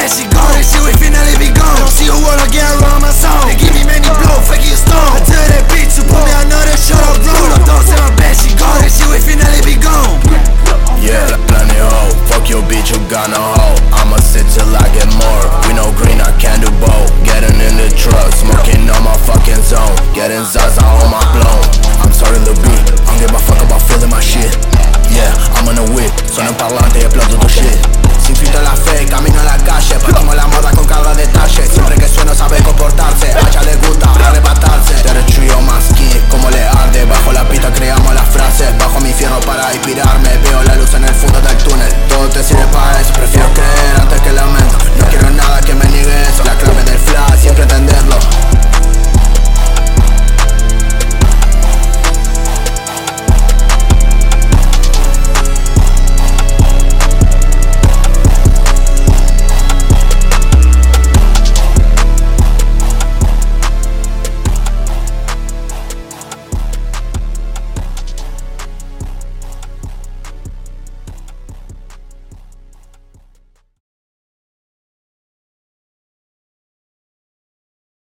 that she gone. All that shit would finally be gone. Don't see who wanna get around my song. They give me many blow, fuck you stone. I tell that bitch to put me, another shot. that shit all. Up, don't say my bad, she gone. All that shit would finally be gone. Yeah, plenty hoe. Fuck your bitch, you got no hoe. I'ma sit till I get more. We no green, I can do both. Getting in the truck, smoking on my fucking zone. Getting zaza on my blown. I'm starting the beat. I don't give a fuck about feeling my shit. Yeah, I'm on a whip. Son en parlante, plein d'autres shit. Sin filtro la fe, camino en la calle. Partimos la moda